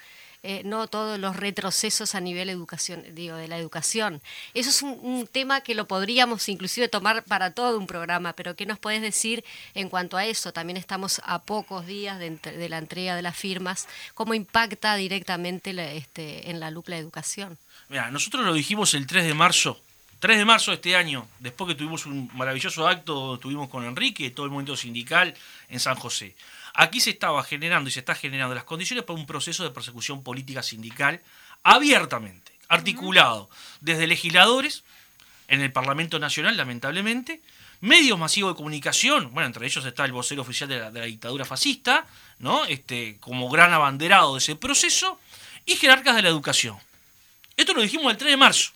eh, no todos los retrocesos a nivel educación, digo, de la educación. Eso es un, tema que lo podríamos inclusive tomar para todo un programa, pero ¿qué nos puedes decir en cuanto a eso? También estamos a pocos días de, la entrega de las firmas. ¿Cómo impacta directamente este, en la LUC la educación? Mira, nosotros lo dijimos el 3 de marzo 3 de marzo de este año, después que tuvimos un maravilloso acto, tuvimos con Enrique, todo el movimiento sindical en San José. Aquí se estaba generando y se está generando las condiciones para un proceso de persecución política sindical abiertamente, articulado desde legisladores en el Parlamento Nacional, lamentablemente, medios masivos de comunicación, bueno, entre ellos está el vocero oficial de la, dictadura fascista, ¿no? Este, como gran abanderado de ese proceso, y jerarcas de la educación. Esto lo dijimos el 3 de marzo.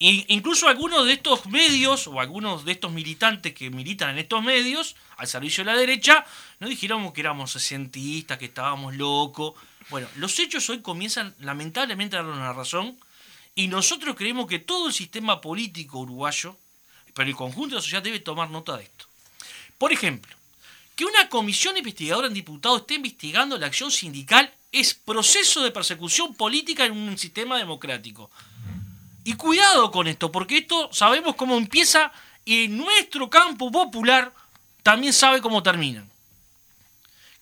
Incluso algunos de estos medios o algunos de estos militantes que militan en estos medios al servicio de la derecha no dijéramos que éramos sescentistas, que estábamos locos. Bueno, los hechos hoy comienzan lamentablemente a darnos la razón y nosotros creemos que todo el sistema político uruguayo, pero el conjunto de la sociedad debe tomar nota de esto. Por ejemplo, que una comisión investigadora en diputados esté investigando la acción sindical es proceso de persecución política en un sistema democrático. Y cuidado con esto, porque esto sabemos cómo empieza y nuestro campo popular también sabe cómo termina.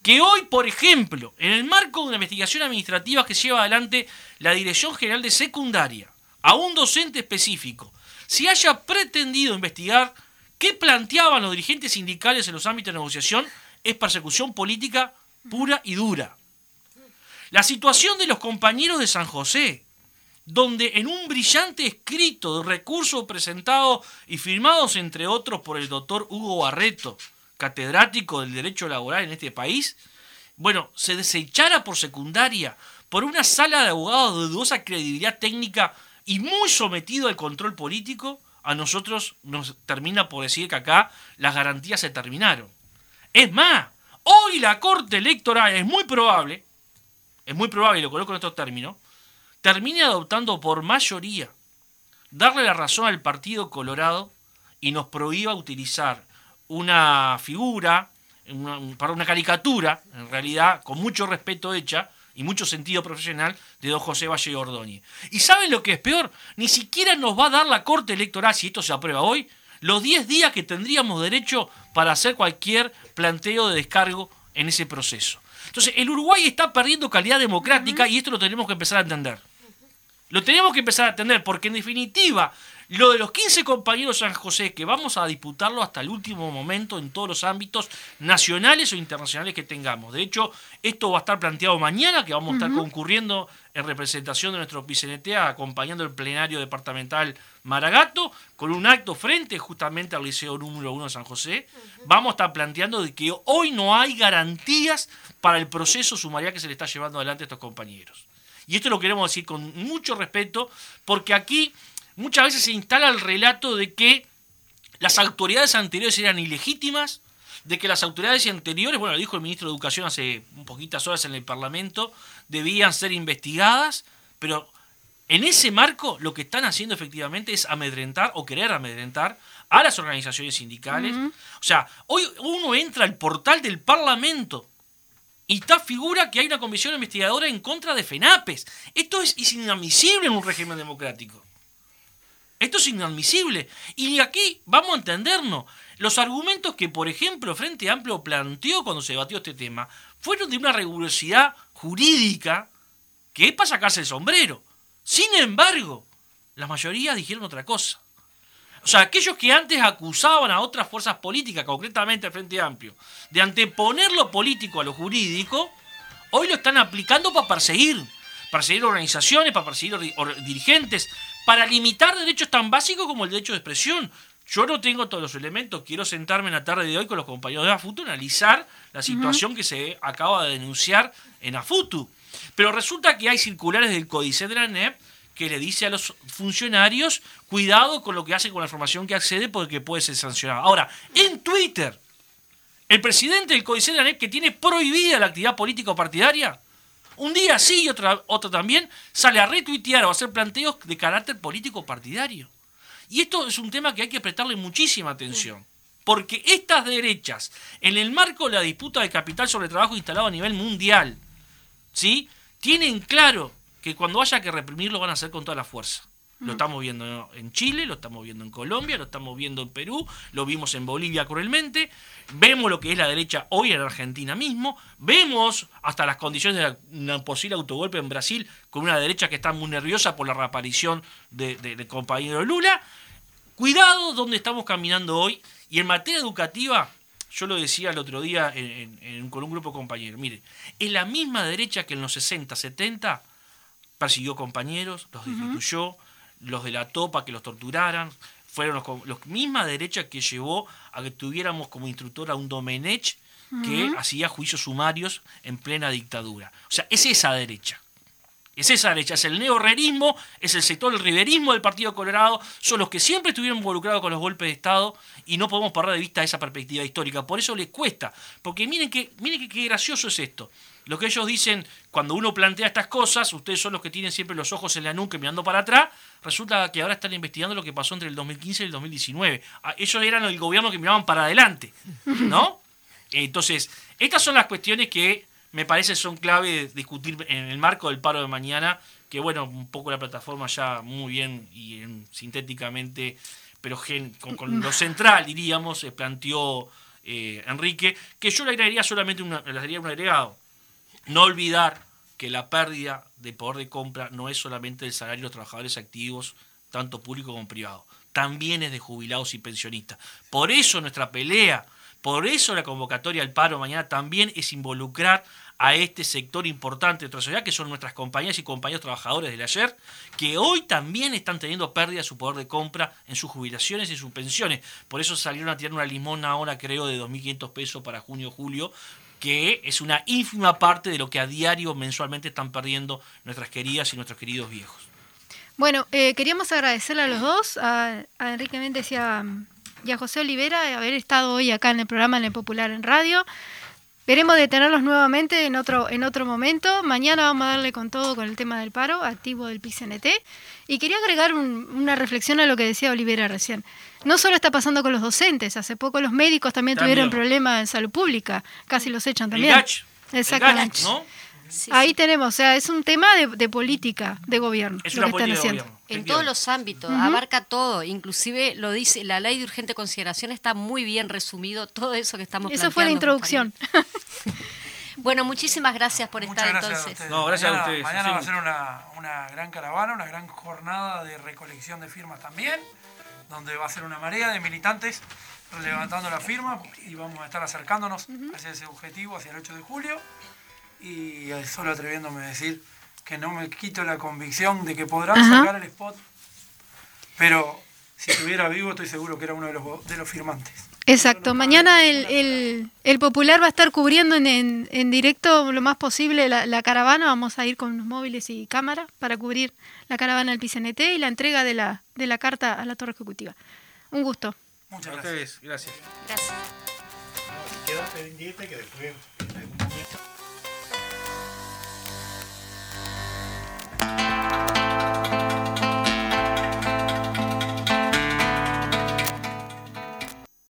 Que hoy, por ejemplo, en el marco de una investigación administrativa que lleva adelante la Dirección General de Secundaria, a un docente específico, se haya pretendido investigar qué planteaban los dirigentes sindicales en los ámbitos de negociación, es persecución política pura y dura. La situación de los compañeros de San José, donde en un brillante escrito de recursos presentados y firmados entre otros por el doctor Hugo Barreto, catedrático del derecho laboral en este país, bueno, se desechara por secundaria por una sala de abogados de dudosa credibilidad técnica y muy sometido al control político, a nosotros nos termina por decir que acá las garantías se terminaron. Es más, hoy la Corte Electoral es muy probable, es muy probable, y lo coloco en estos términos, termine adoptando por mayoría darle la razón al Partido Colorado y nos prohíba utilizar una figura, para una caricatura, en realidad, con mucho respeto hecha, y mucho sentido profesional de don José Valle Ordóñez. ¿Y saben lo que es peor? Ni siquiera nos va a dar la Corte Electoral, si esto se aprueba hoy, los 10 días que tendríamos derecho para hacer cualquier planteo de descargo en ese proceso. Entonces, el Uruguay está perdiendo calidad democrática y esto lo tenemos que empezar a entender. Lo tenemos que empezar a entender porque en definitiva lo de los 15 compañeros San José, que vamos a disputarlo hasta el último momento en todos los ámbitos nacionales o internacionales que tengamos. De hecho, esto va a estar planteado mañana, que vamos a estar concurriendo en representación de nuestro PCNT, acompañando el plenario departamental Maragato, con un acto frente justamente al Liceo número 1 de San José. Vamos a estar planteando de que hoy no hay garantías para el proceso sumarial que se le está llevando adelante a estos compañeros. Y esto lo queremos decir con mucho respeto, porque aquí muchas veces se instala el relato de que las autoridades anteriores eran ilegítimas, de que las autoridades anteriores, bueno, lo dijo el ministro de Educación hace un poquitas horas en el Parlamento, debían ser investigadas, pero en ese marco lo que están haciendo efectivamente es amedrentar o querer amedrentar a las organizaciones sindicales. O sea, hoy uno entra al portal del Parlamento y está figura que hay una comisión investigadora en contra de FENAPES. Esto es inadmisible en un régimen democrático. Esto es inadmisible. Y aquí vamos a entendernos. Los argumentos que, por ejemplo, Frente Amplio planteó cuando se debatió este tema fueron de una rigurosidad jurídica que es para sacarse el sombrero. Sin embargo, la mayoría dijeron otra cosa. O sea, aquellos que antes acusaban a otras fuerzas políticas, concretamente al Frente Amplio, de anteponer lo político a lo jurídico, hoy lo están aplicando para perseguir. Para perseguir organizaciones, para perseguir dirigentes, para limitar derechos tan básicos como el derecho de expresión. Yo no tengo todos los elementos, quiero sentarme en la tarde de hoy con los compañeros de AFUTU, analizar la situación que se acaba de denunciar en AFUTU. Pero resulta que hay circulares del Códice de la NEP que le dice a los funcionarios, cuidado con lo que hace con la información que accede porque puede ser sancionado. Ahora, en Twitter, el presidente del Códice de la que tiene prohibida la actividad política o partidaria, un día sí y otro, otro también sale a retuitear o a hacer planteos de carácter político partidario. Y esto es un tema que hay que prestarle muchísima atención. Porque estas derechas, en el marco de la disputa de capital sobre trabajo instalado a nivel mundial, ¿sí? tienen claro que cuando haya que reprimirlo van a hacer con toda la fuerza. Lo estamos viendo en Chile, lo estamos viendo en Colombia, lo estamos viendo en Perú, lo vimos en Bolivia cruelmente, vemos lo que es la derecha hoy en Argentina mismo, vemos hasta las condiciones de un posible autogolpe en Brasil con una derecha que está muy nerviosa por la reaparición del compañero Lula. Cuidado donde estamos caminando hoy. Y en materia educativa, yo lo decía el otro día con un grupo de compañeros, mire, es la misma derecha que en los 60, 70 persiguió compañeros, los destituyó, los de la topa que los torturaran, fueron los, los misma derecha que llevó a que tuviéramos como instructor a un Domenech que hacía juicios sumarios en plena dictadura. O sea, es esa derecha. Es esa derecha, es el neorrerismo, es el sector del riverismo del Partido Colorado, son los que siempre estuvieron involucrados con los golpes de Estado y no podemos perder de vista esa perspectiva histórica. Por eso les cuesta, porque miren que, miren que qué gracioso es esto. Lo que ellos dicen cuando uno plantea estas cosas, ustedes son los que tienen siempre los ojos en la nuca mirando para atrás, resulta que ahora están investigando lo que pasó entre el 2015 y el 2019. Ah, ellos eran el gobierno que miraban para adelante, ¿no? Entonces, estas son las cuestiones que me parece son clave discutir en el marco del paro de mañana, que bueno, un poco la plataforma ya muy bien y sintéticamente, pero con, lo central, diríamos, planteó eh, Enrique, que yo le agregaría solamente una, le daría un agregado no olvidar que la pérdida de poder de compra no es solamente del salario de los trabajadores activos, tanto público como privado, también es de jubilados y pensionistas. Por eso nuestra pelea, por eso la convocatoria al paro mañana también es involucrar a este sector importante de nuestra sociedad, que son nuestras compañías y compañeros trabajadores del ayer, que hoy también están teniendo pérdida de su poder de compra en sus jubilaciones y sus pensiones. Por eso salieron a tirar una limona ahora, creo, de 2.500 pesos para junio julio, que es una ínfima parte de lo que a diario, mensualmente están perdiendo nuestras queridas y nuestros queridos viejos. Bueno, eh, queríamos agradecerle a los dos, a, Enrique Méndez y a, José Olivera, de haber estado hoy acá en el programa en el Popular en Radio. Veremos de tenerlos nuevamente en otro, en otro momento. Mañana vamos a darle con todo con el tema del paro activo del PCNT. Y quería agregar una reflexión a lo que decía Olivera recién. No solo está pasando con los docentes, hace poco los médicos también, tuvieron problemas en salud pública, casi los echan también. Exactamente. ¿no? Ahí tenemos, o sea, es un tema de, política de gobierno. Es una política de gobierno. En todos los ámbitos, abarca todo, inclusive lo dice, la ley de urgente consideración está muy bien resumido, todo eso que estamos Eso fue la introducción. bueno, muchísimas gracias por estar entonces. no, gracias mañana, a ustedes. Mañana va a ser una, una gran caravana, una gran jornada de recolección de firmas también, donde va a ser una marea de militantes levantando la firma y vamos a estar acercándonos hacia ese objetivo, hacia el 8 de julio. Y solo atreviéndome a decir que no me quito la convicción de que podrán sacar el spot, pero si estuviera vivo estoy seguro que era uno de los, de los firmantes. Exacto, mañana el, el, Popular va a estar cubriendo en, en, directo lo más posible la, caravana, vamos a ir con móviles y cámaras para cubrir la caravana del PCNT y la entrega de la, de la carta a la Torre Ejecutiva. Un gusto. Muchas gracias. Gracias. Gracias. Pendiente que después